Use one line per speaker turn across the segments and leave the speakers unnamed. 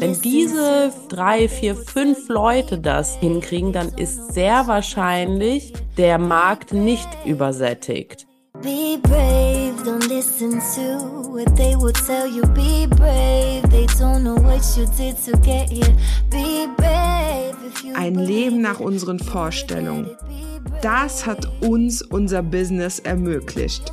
Wenn diese drei, vier, fünf Leute das hinkriegen, dann ist sehr wahrscheinlich der Markt nicht übersättigt. Be brave, don't listen to what they will tell you. Be brave, they don't know what you did to get here. Be brave.
Ein Leben nach unseren Vorstellungen. Das hat uns unser Business ermöglicht.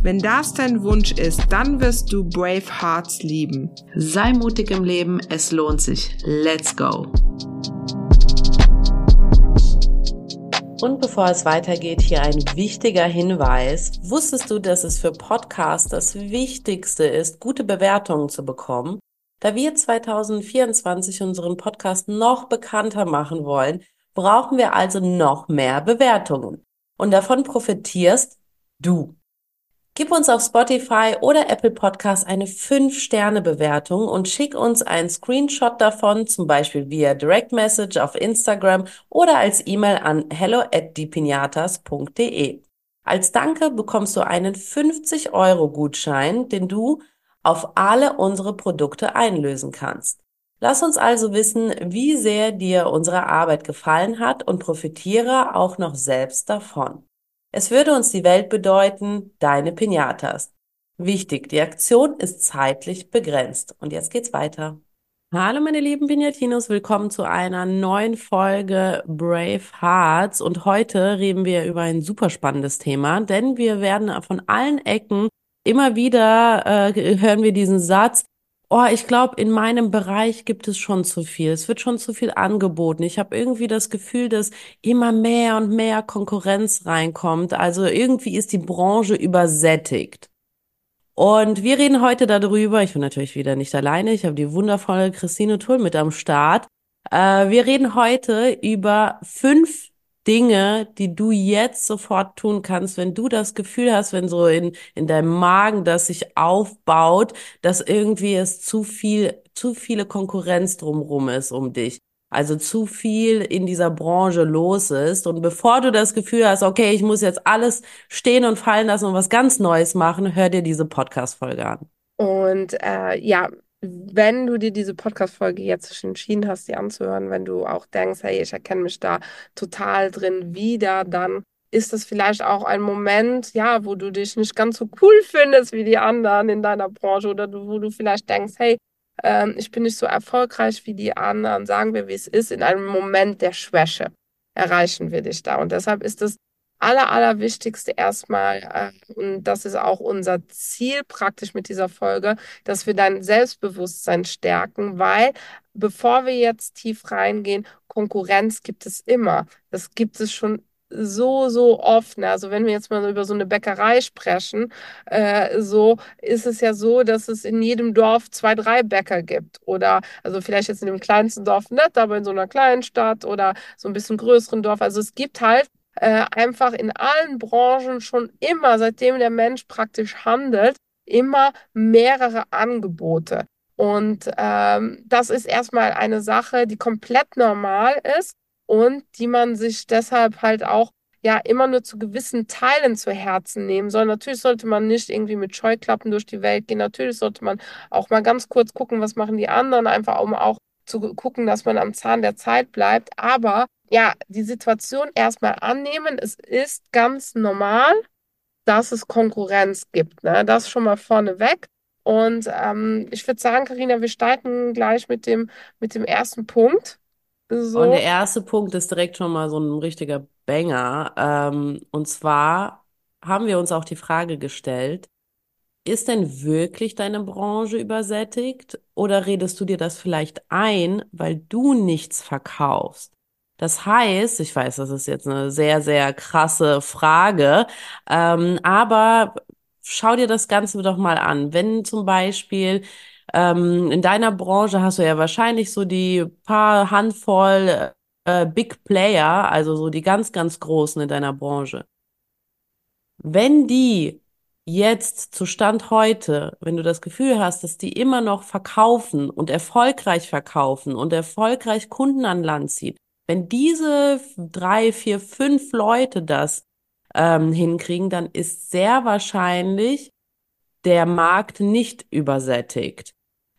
Wenn das dein Wunsch ist, dann wirst du Brave Hearts lieben.
Sei mutig im Leben, es lohnt sich. Let's go! Und bevor es weitergeht, hier ein wichtiger Hinweis. Wusstest du, dass es für Podcasts das Wichtigste ist, gute Bewertungen zu bekommen? Da wir 2024 unseren Podcast noch bekannter machen wollen, brauchen wir also noch mehr Bewertungen. Und davon profitierst du. Gib uns auf Spotify oder Apple Podcast eine 5-Sterne-Bewertung und schick uns einen Screenshot davon, zum Beispiel via Direct Message auf Instagram oder als E-Mail an hello at dipinatas.de. Als Danke bekommst du einen 50 Euro Gutschein, den du auf alle unsere Produkte einlösen kannst. Lass uns also wissen, wie sehr dir unsere Arbeit gefallen hat und profitiere auch noch selbst davon. Es würde uns die Welt bedeuten, deine Pinatas. Wichtig, die Aktion ist zeitlich begrenzt. Und jetzt geht's weiter. Hallo meine lieben Pinatinos, willkommen zu einer neuen Folge Brave Hearts. Und heute reden wir über ein super spannendes Thema, denn wir werden von allen Ecken immer wieder äh, hören wir diesen Satz, Oh, ich glaube, in meinem Bereich gibt es schon zu viel. Es wird schon zu viel angeboten. Ich habe irgendwie das Gefühl, dass immer mehr und mehr Konkurrenz reinkommt. Also irgendwie ist die Branche übersättigt. Und wir reden heute darüber. Ich bin natürlich wieder nicht alleine. Ich habe die wundervolle Christine Tull mit am Start. Äh, wir reden heute über fünf Dinge, die du jetzt sofort tun kannst, wenn du das Gefühl hast, wenn so in, in deinem Magen das sich aufbaut, dass irgendwie es zu viel, zu viele Konkurrenz drumrum ist um dich. Also zu viel in dieser Branche los ist. Und bevor du das Gefühl hast, okay, ich muss jetzt alles stehen und fallen lassen und was ganz Neues machen, hör dir diese Podcast-Folge an.
Und äh, ja, wenn du dir diese Podcast-Folge jetzt entschieden hast, die anzuhören, wenn du auch denkst, hey, ich erkenne mich da total drin wieder, dann ist das vielleicht auch ein Moment, ja, wo du dich nicht ganz so cool findest wie die anderen in deiner Branche oder wo du vielleicht denkst, hey, ähm, ich bin nicht so erfolgreich wie die anderen, sagen wir, wie es ist, in einem Moment der Schwäche erreichen wir dich da. Und deshalb ist es aller, allerwichtigste erstmal, äh, und das ist auch unser Ziel praktisch mit dieser Folge, dass wir dein Selbstbewusstsein stärken, weil bevor wir jetzt tief reingehen, Konkurrenz gibt es immer. Das gibt es schon so, so oft. Ne? Also wenn wir jetzt mal über so eine Bäckerei sprechen, äh, so ist es ja so, dass es in jedem Dorf zwei, drei Bäcker gibt. Oder also vielleicht jetzt in dem kleinsten Dorf nicht, aber in so einer kleinen Stadt oder so ein bisschen größeren Dorf. Also es gibt halt äh, einfach in allen Branchen schon immer, seitdem der Mensch praktisch handelt, immer mehrere Angebote. Und ähm, das ist erstmal eine Sache, die komplett normal ist und die man sich deshalb halt auch ja immer nur zu gewissen Teilen zu Herzen nehmen soll. Natürlich sollte man nicht irgendwie mit Scheuklappen durch die Welt gehen. Natürlich sollte man auch mal ganz kurz gucken, was machen die anderen, einfach um auch zu gucken, dass man am Zahn der Zeit bleibt. Aber ja, die Situation erstmal annehmen. Es ist ganz normal, dass es Konkurrenz gibt. Ne? Das schon mal vorneweg. Und ähm, ich würde sagen, Karina, wir starten gleich mit dem, mit dem ersten Punkt.
So. Und der erste Punkt ist direkt schon mal so ein richtiger Banger. Ähm, und zwar haben wir uns auch die Frage gestellt, ist denn wirklich deine Branche übersättigt oder redest du dir das vielleicht ein, weil du nichts verkaufst? Das heißt, ich weiß, das ist jetzt eine sehr, sehr krasse Frage, ähm, aber schau dir das Ganze doch mal an. Wenn zum Beispiel ähm, in deiner Branche hast du ja wahrscheinlich so die paar Handvoll äh, Big Player, also so die ganz, ganz großen in deiner Branche. Wenn die jetzt zu Stand heute, wenn du das Gefühl hast, dass die immer noch verkaufen und erfolgreich verkaufen und erfolgreich Kunden an Land ziehen, wenn diese drei, vier, fünf Leute das ähm, hinkriegen, dann ist sehr wahrscheinlich der Markt nicht übersättigt.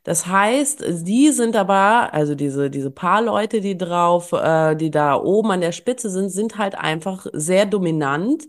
Das heißt, sie sind aber, also diese, diese paar Leute, die drauf, äh, die da oben an der Spitze sind, sind halt einfach sehr dominant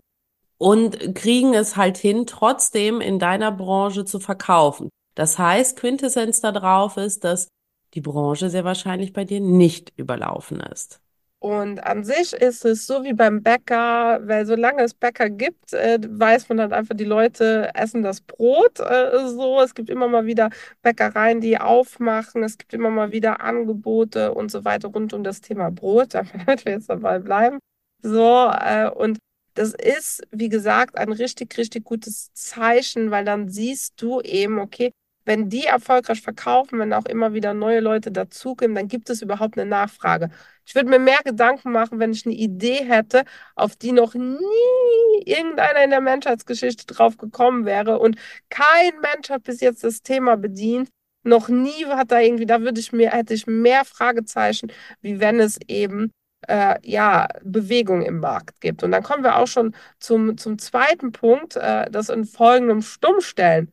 und kriegen es halt hin, trotzdem in deiner Branche zu verkaufen. Das heißt, Quintessenz da drauf ist, dass die Branche sehr wahrscheinlich bei dir nicht überlaufen ist.
Und an sich ist es so wie beim Bäcker, weil solange es Bäcker gibt, äh, weiß man halt einfach, die Leute essen das Brot äh, so. Es gibt immer mal wieder Bäckereien, die aufmachen. Es gibt immer mal wieder Angebote und so weiter rund um das Thema Brot, damit wir jetzt dabei bleiben. So, äh, und das ist, wie gesagt, ein richtig, richtig gutes Zeichen, weil dann siehst du eben, okay, wenn die erfolgreich verkaufen, wenn auch immer wieder neue Leute dazukommen, dann gibt es überhaupt eine Nachfrage. Ich würde mir mehr Gedanken machen, wenn ich eine Idee hätte, auf die noch nie irgendeiner in der Menschheitsgeschichte drauf gekommen wäre und kein Mensch hat bis jetzt das Thema bedient. Noch nie hat da irgendwie, da würde ich mir, hätte ich mehr Fragezeichen, wie wenn es eben äh, ja, Bewegung im Markt gibt. Und dann kommen wir auch schon zum, zum zweiten Punkt, äh, das in folgendem Stummstellen.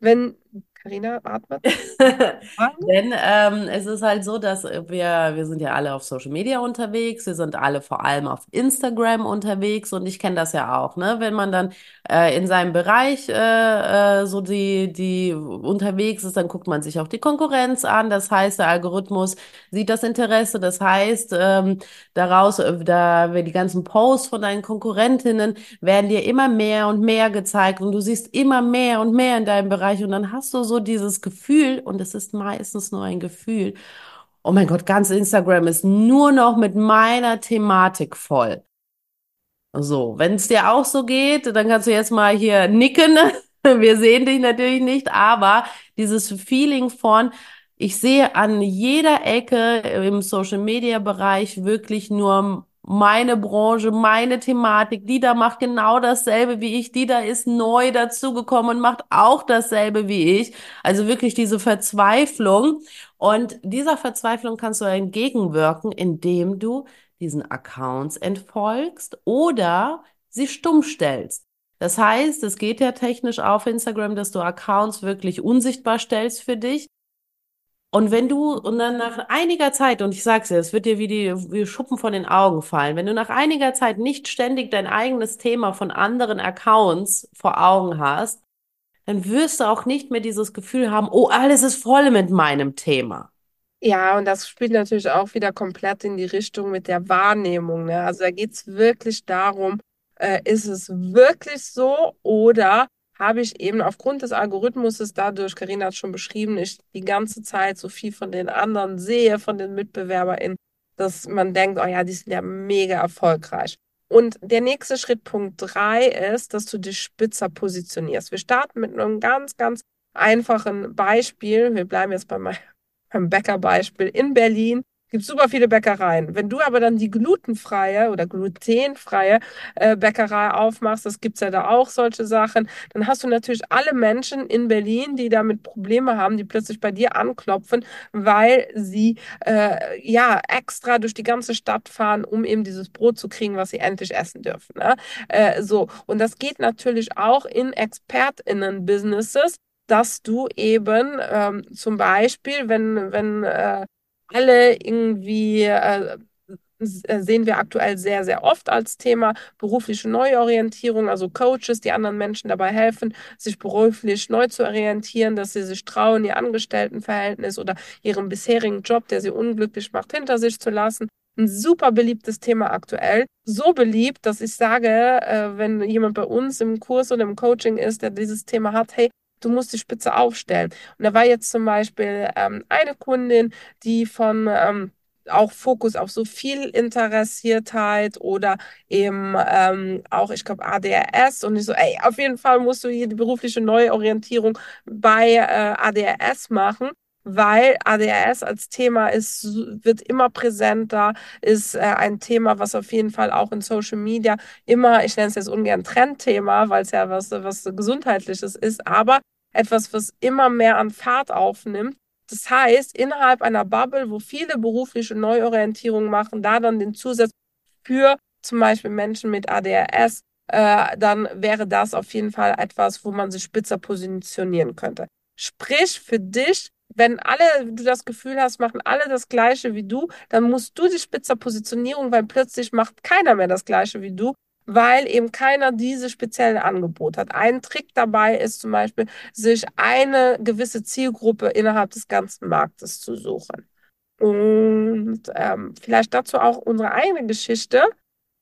Wenn Carina atmet.
Denn ähm, es ist halt so, dass wir, wir sind ja alle auf Social Media unterwegs, wir sind alle vor allem auf Instagram unterwegs und ich kenne das ja auch, ne? Wenn man dann äh, in seinem Bereich äh, äh, so die, die unterwegs ist, dann guckt man sich auch die Konkurrenz an. Das heißt, der Algorithmus sieht das Interesse. Das heißt, ähm, daraus, äh, da die ganzen Posts von deinen Konkurrentinnen werden dir immer mehr und mehr gezeigt und du siehst immer mehr und mehr in deinem Bereich und dann hast du so so dieses Gefühl, und es ist meistens nur ein Gefühl, oh mein Gott, ganz Instagram ist nur noch mit meiner Thematik voll. So, wenn es dir auch so geht, dann kannst du jetzt mal hier nicken. Wir sehen dich natürlich nicht, aber dieses Feeling von, ich sehe an jeder Ecke im Social Media Bereich wirklich nur meine Branche, meine Thematik. Die da macht genau dasselbe wie ich. Die da ist neu dazugekommen und macht auch dasselbe wie ich. Also wirklich diese Verzweiflung. Und dieser Verzweiflung kannst du entgegenwirken, indem du diesen Accounts entfolgst oder sie stumm stellst. Das heißt, es geht ja technisch auf Instagram, dass du Accounts wirklich unsichtbar stellst für dich. Und wenn du, und dann nach einiger Zeit, und ich sag's dir, es wird dir wie die wie Schuppen von den Augen fallen, wenn du nach einiger Zeit nicht ständig dein eigenes Thema von anderen Accounts vor Augen hast, dann wirst du auch nicht mehr dieses Gefühl haben, oh, alles ist voll mit meinem Thema.
Ja, und das spielt natürlich auch wieder komplett in die Richtung mit der Wahrnehmung. Ne? Also da geht's wirklich darum, äh, ist es wirklich so oder habe ich eben aufgrund des Algorithmus dadurch, Karina hat schon beschrieben, ich die ganze Zeit so viel von den anderen sehe, von den MitbewerberInnen, dass man denkt, oh ja, die sind ja mega erfolgreich. Und der nächste Schritt, Punkt drei, ist, dass du dich spitzer positionierst. Wir starten mit einem ganz, ganz einfachen Beispiel. Wir bleiben jetzt bei meinem Bäckerbeispiel in Berlin gibt super viele Bäckereien. Wenn du aber dann die glutenfreie oder glutenfreie äh, Bäckerei aufmachst, das gibt's ja da auch solche Sachen, dann hast du natürlich alle Menschen in Berlin, die damit Probleme haben, die plötzlich bei dir anklopfen, weil sie äh, ja extra durch die ganze Stadt fahren, um eben dieses Brot zu kriegen, was sie endlich essen dürfen. Ne? Äh, so und das geht natürlich auch in ExpertInnen-Businesses dass du eben ähm, zum Beispiel, wenn, wenn äh, alle irgendwie äh, äh, sehen wir aktuell sehr, sehr oft als Thema berufliche Neuorientierung, also Coaches, die anderen Menschen dabei helfen, sich beruflich neu zu orientieren, dass sie sich trauen, ihr Angestelltenverhältnis oder ihren bisherigen Job, der sie unglücklich macht, hinter sich zu lassen. Ein super beliebtes Thema aktuell. So beliebt, dass ich sage, äh, wenn jemand bei uns im Kurs oder im Coaching ist, der dieses Thema hat, hey, du musst die Spitze aufstellen. Und da war jetzt zum Beispiel ähm, eine Kundin, die von ähm, auch Fokus auf so viel Interessiertheit oder eben ähm, auch, ich glaube, ADRS und ich so, ey, auf jeden Fall musst du hier die berufliche Neuorientierung bei äh, ADRS machen weil ADHS als Thema ist, wird immer präsenter, ist äh, ein Thema, was auf jeden Fall auch in Social Media immer, ich nenne es jetzt ungern Trendthema, weil es ja was, was Gesundheitliches ist, aber etwas, was immer mehr an Fahrt aufnimmt. Das heißt, innerhalb einer Bubble, wo viele berufliche Neuorientierungen machen, da dann den Zusatz für zum Beispiel Menschen mit ADHS, äh, dann wäre das auf jeden Fall etwas, wo man sich spitzer positionieren könnte. Sprich, für dich wenn alle, du das Gefühl hast, machen alle das Gleiche wie du, dann musst du die spitzer Positionierung, weil plötzlich macht keiner mehr das Gleiche wie du, weil eben keiner diese speziellen Angebote hat. Ein Trick dabei ist zum Beispiel, sich eine gewisse Zielgruppe innerhalb des ganzen Marktes zu suchen. Und ähm, vielleicht dazu auch unsere eigene Geschichte.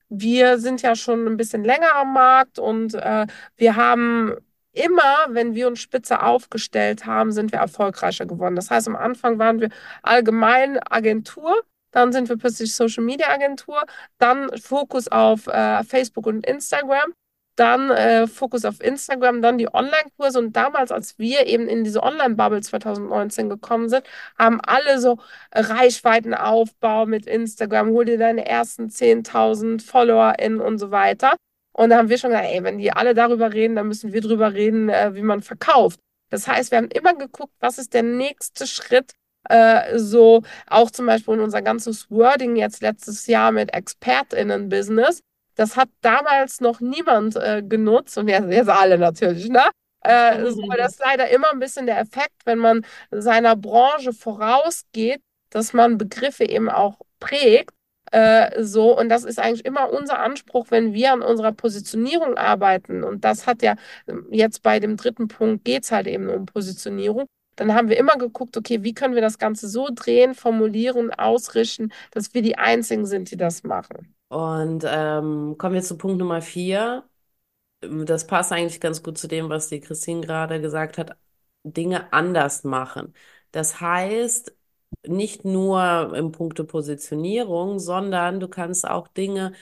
Wir sind ja schon ein bisschen länger am Markt und äh, wir haben immer, wenn wir uns spitze aufgestellt haben, sind wir erfolgreicher geworden. Das heißt, am Anfang waren wir allgemein Agentur, dann sind wir plötzlich Social Media Agentur, dann Fokus auf äh, Facebook und Instagram, dann äh, Fokus auf Instagram, dann die Online-Kurse. Und damals, als wir eben in diese Online-Bubble 2019 gekommen sind, haben alle so Reichweitenaufbau mit Instagram, hol dir deine ersten 10.000 FollowerInnen und so weiter. Und da haben wir schon gesagt, ey, wenn die alle darüber reden, dann müssen wir darüber reden, äh, wie man verkauft. Das heißt, wir haben immer geguckt, was ist der nächste Schritt, äh, so auch zum Beispiel in unser ganzes Wording jetzt letztes Jahr mit ExpertInnen-Business. Das hat damals noch niemand äh, genutzt und jetzt, jetzt alle natürlich, ne? Äh, so, das ist leider immer ein bisschen der Effekt, wenn man seiner Branche vorausgeht, dass man Begriffe eben auch prägt äh, so, und das ist eigentlich immer unser Anspruch, wenn wir an unserer Positionierung arbeiten. Und das hat ja ähm, jetzt bei dem dritten Punkt geht es halt eben um Positionierung. Dann haben wir immer geguckt, okay, wie können wir das Ganze so drehen, formulieren, ausrichten, dass wir die Einzigen sind, die das machen.
Und ähm, kommen wir zu Punkt Nummer vier. Das passt eigentlich ganz gut zu dem, was die Christine gerade gesagt hat. Dinge anders machen. Das heißt, nicht nur im Punkte Positionierung, sondern du kannst auch Dinge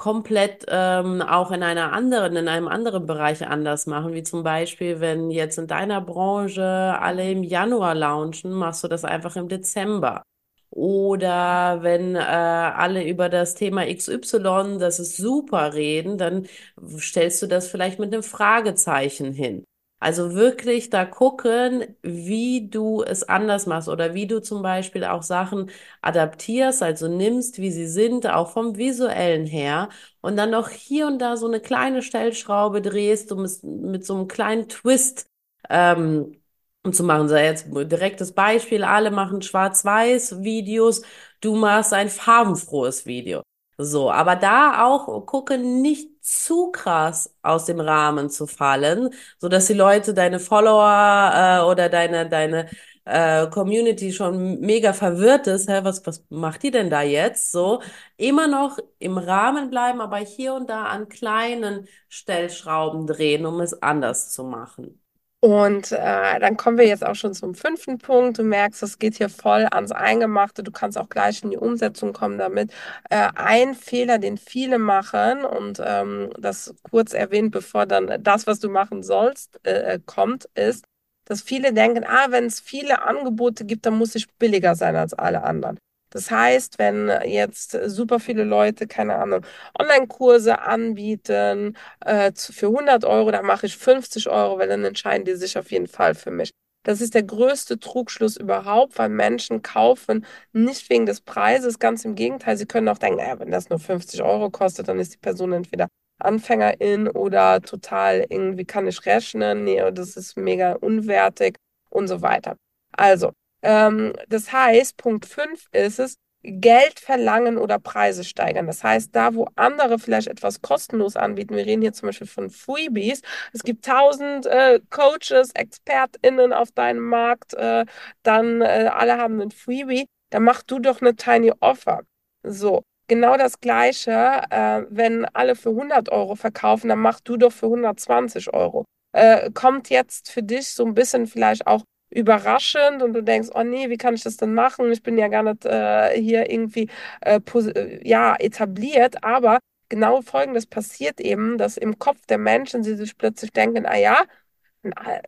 komplett ähm, auch in einer anderen, in einem anderen Bereich anders machen, wie zum Beispiel, wenn jetzt in deiner Branche alle im Januar launchen, machst du das einfach im Dezember. Oder wenn äh, alle über das Thema XY, das ist super reden, dann stellst du das vielleicht mit einem Fragezeichen hin. Also wirklich da gucken, wie du es anders machst oder wie du zum Beispiel auch Sachen adaptierst, also nimmst, wie sie sind, auch vom visuellen her und dann noch hier und da so eine kleine Stellschraube drehst, um es mit so einem kleinen Twist ähm, zu machen. So jetzt direktes Beispiel, alle machen Schwarz-Weiß-Videos, du machst ein farbenfrohes Video. So, aber da auch gucken, nicht zu krass aus dem Rahmen zu fallen, so dass die Leute, deine Follower äh, oder deine deine äh, Community schon mega verwirrt ist. Hä, was was macht die denn da jetzt? So immer noch im Rahmen bleiben, aber hier und da an kleinen Stellschrauben drehen, um es anders zu machen.
Und äh, dann kommen wir jetzt auch schon zum fünften Punkt. Du merkst, es geht hier voll ans Eingemachte. Du kannst auch gleich in die Umsetzung kommen damit. Äh, ein Fehler, den viele machen, und ähm, das kurz erwähnt, bevor dann das, was du machen sollst, äh, kommt, ist, dass viele denken, ah, wenn es viele Angebote gibt, dann muss ich billiger sein als alle anderen. Das heißt, wenn jetzt super viele Leute, keine Ahnung, Online-Kurse anbieten äh, für 100 Euro, dann mache ich 50 Euro, weil dann entscheiden die sich auf jeden Fall für mich. Das ist der größte Trugschluss überhaupt, weil Menschen kaufen nicht wegen des Preises, ganz im Gegenteil. Sie können auch denken, naja, wenn das nur 50 Euro kostet, dann ist die Person entweder Anfängerin oder total irgendwie kann ich rechnen, nee, das ist mega unwertig und so weiter. Also, ähm, das heißt, Punkt 5 ist es, Geld verlangen oder Preise steigern. Das heißt, da, wo andere vielleicht etwas kostenlos anbieten, wir reden hier zum Beispiel von Freebies, es gibt tausend äh, Coaches, ExpertInnen auf deinem Markt, äh, dann äh, alle haben einen Freebie, dann mach du doch eine Tiny Offer. So, genau das Gleiche, äh, wenn alle für 100 Euro verkaufen, dann mach du doch für 120 Euro. Äh, kommt jetzt für dich so ein bisschen vielleicht auch überraschend und du denkst, oh nee, wie kann ich das denn machen? Ich bin ja gar nicht äh, hier irgendwie äh, ja, etabliert, aber genau Folgendes passiert eben, dass im Kopf der Menschen sie sich plötzlich denken, ah ja,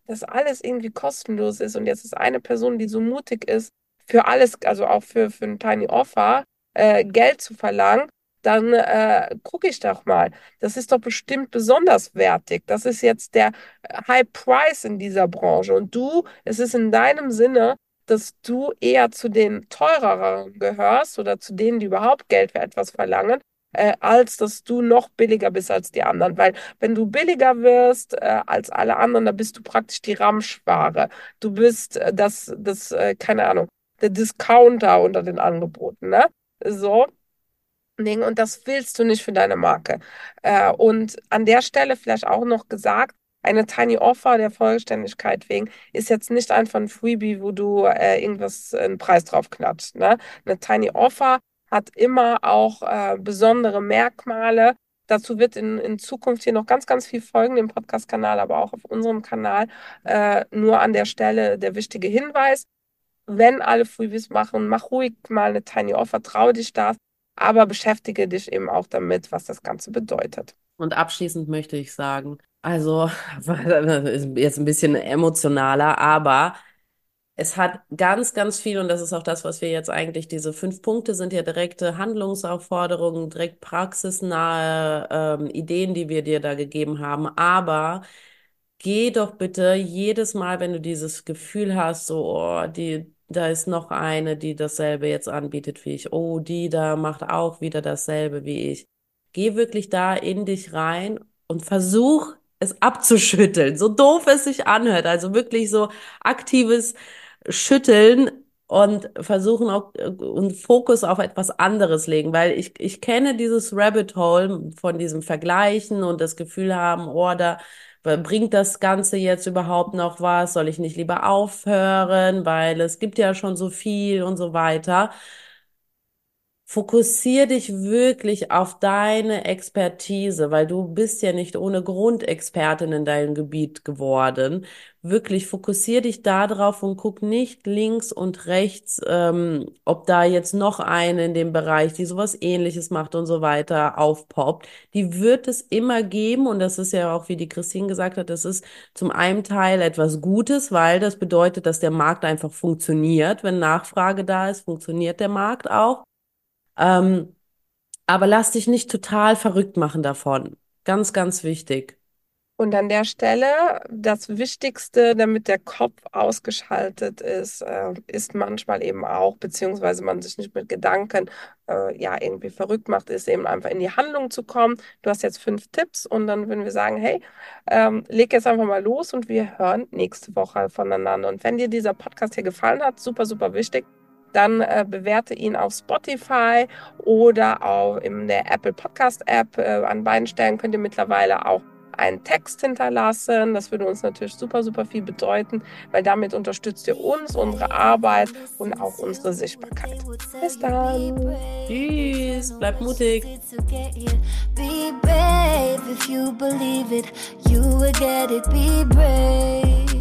dass alles irgendwie kostenlos ist und jetzt ist eine Person, die so mutig ist, für alles, also auch für, für ein Tiny Offer, äh, Geld zu verlangen, dann äh, gucke ich doch mal. Das ist doch bestimmt besonders wertig. Das ist jetzt der High Price in dieser Branche. Und du, es ist in deinem Sinne, dass du eher zu den teureren gehörst oder zu denen, die überhaupt Geld für etwas verlangen, äh, als dass du noch billiger bist als die anderen. Weil wenn du billiger wirst äh, als alle anderen, dann bist du praktisch die Ramschware. Du bist äh, das, das äh, keine Ahnung, der Discounter unter den Angeboten, ne? So. Und das willst du nicht für deine Marke. Äh, und an der Stelle vielleicht auch noch gesagt, eine Tiny Offer der Vollständigkeit wegen ist jetzt nicht einfach ein Freebie, wo du äh, irgendwas einen Preis drauf knappst. Ne? Eine Tiny Offer hat immer auch äh, besondere Merkmale. Dazu wird in, in Zukunft hier noch ganz, ganz viel folgen, im Podcast-Kanal, aber auch auf unserem Kanal. Äh, nur an der Stelle der wichtige Hinweis. Wenn alle Freebies machen, mach ruhig mal eine Tiny Offer, traue dich das, aber beschäftige dich eben auch damit, was das Ganze bedeutet.
Und abschließend möchte ich sagen, also jetzt ein bisschen emotionaler, aber es hat ganz, ganz viel, und das ist auch das, was wir jetzt eigentlich, diese fünf Punkte sind ja direkte Handlungsaufforderungen, direkt praxisnahe ähm, Ideen, die wir dir da gegeben haben. Aber geh doch bitte jedes Mal, wenn du dieses Gefühl hast, so, oh, die, da ist noch eine, die dasselbe jetzt anbietet wie ich. Oh, die da macht auch wieder dasselbe wie ich. Geh wirklich da in dich rein und versuch es abzuschütteln, so doof es sich anhört. Also wirklich so aktives Schütteln und versuchen auch äh, und Fokus auf etwas anderes legen, weil ich, ich kenne dieses Rabbit Hole von diesem Vergleichen und das Gefühl haben, oh, da bringt das Ganze jetzt überhaupt noch was? Soll ich nicht lieber aufhören, weil es gibt ja schon so viel und so weiter. Fokussier dich wirklich auf deine Expertise, weil du bist ja nicht ohne Grund Expertin in deinem Gebiet geworden. Wirklich fokussier dich da drauf und guck nicht links und rechts, ähm, ob da jetzt noch eine in dem Bereich, die sowas ähnliches macht und so weiter, aufpoppt. Die wird es immer geben und das ist ja auch, wie die Christine gesagt hat, das ist zum einen Teil etwas Gutes, weil das bedeutet, dass der Markt einfach funktioniert. Wenn Nachfrage da ist, funktioniert der Markt auch. Ähm, aber lass dich nicht total verrückt machen davon. Ganz, ganz wichtig.
Und an der Stelle, das Wichtigste, damit der Kopf ausgeschaltet ist, äh, ist manchmal eben auch, beziehungsweise man sich nicht mit Gedanken äh, ja irgendwie verrückt macht, ist eben einfach in die Handlung zu kommen. Du hast jetzt fünf Tipps und dann würden wir sagen, hey, ähm, leg jetzt einfach mal los und wir hören nächste Woche voneinander. Und wenn dir dieser Podcast hier gefallen hat, super, super wichtig, dann äh, bewerte ihn auf Spotify oder auch in der Apple Podcast App. Äh, an beiden Stellen könnt ihr mittlerweile auch einen Text hinterlassen. Das würde uns natürlich super, super viel bedeuten, weil damit unterstützt ihr uns, unsere Arbeit und auch unsere Sichtbarkeit. Bis dann.
Tschüss, bleibt mutig. Be brave if you believe it, you will get it. Be brave.